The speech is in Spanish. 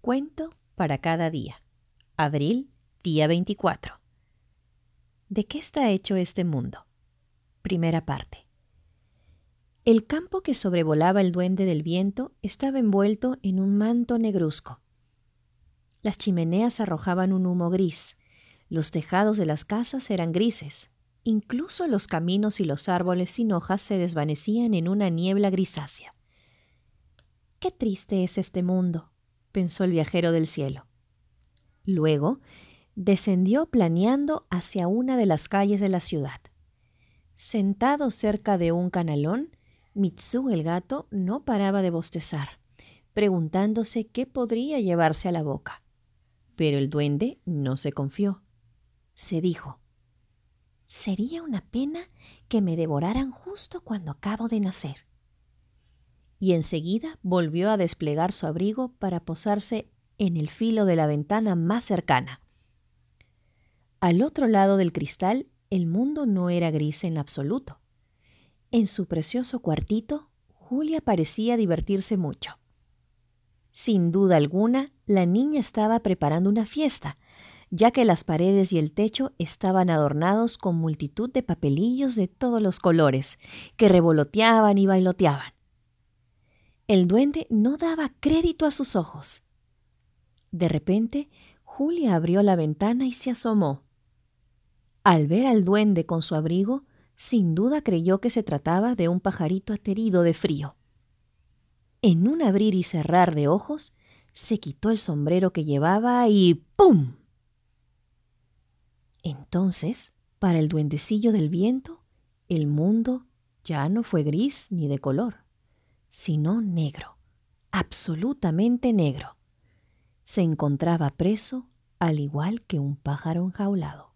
cuento para cada día. Abril, día 24. ¿De qué está hecho este mundo? Primera parte. El campo que sobrevolaba el duende del viento estaba envuelto en un manto negruzco. Las chimeneas arrojaban un humo gris, los tejados de las casas eran grises, incluso los caminos y los árboles sin hojas se desvanecían en una niebla grisácea. Qué triste es este mundo, pensó el viajero del cielo. Luego descendió planeando hacia una de las calles de la ciudad. Sentado cerca de un canalón, Mitsu el gato no paraba de bostezar, preguntándose qué podría llevarse a la boca. Pero el duende no se confió. Se dijo, Sería una pena que me devoraran justo cuando acabo de nacer y enseguida volvió a desplegar su abrigo para posarse en el filo de la ventana más cercana. Al otro lado del cristal, el mundo no era gris en absoluto. En su precioso cuartito, Julia parecía divertirse mucho. Sin duda alguna, la niña estaba preparando una fiesta, ya que las paredes y el techo estaban adornados con multitud de papelillos de todos los colores, que revoloteaban y bailoteaban. El duende no daba crédito a sus ojos. De repente, Julia abrió la ventana y se asomó. Al ver al duende con su abrigo, sin duda creyó que se trataba de un pajarito aterido de frío. En un abrir y cerrar de ojos, se quitó el sombrero que llevaba y ¡pum! Entonces, para el duendecillo del viento, el mundo ya no fue gris ni de color sino negro, absolutamente negro. Se encontraba preso al igual que un pájaro enjaulado.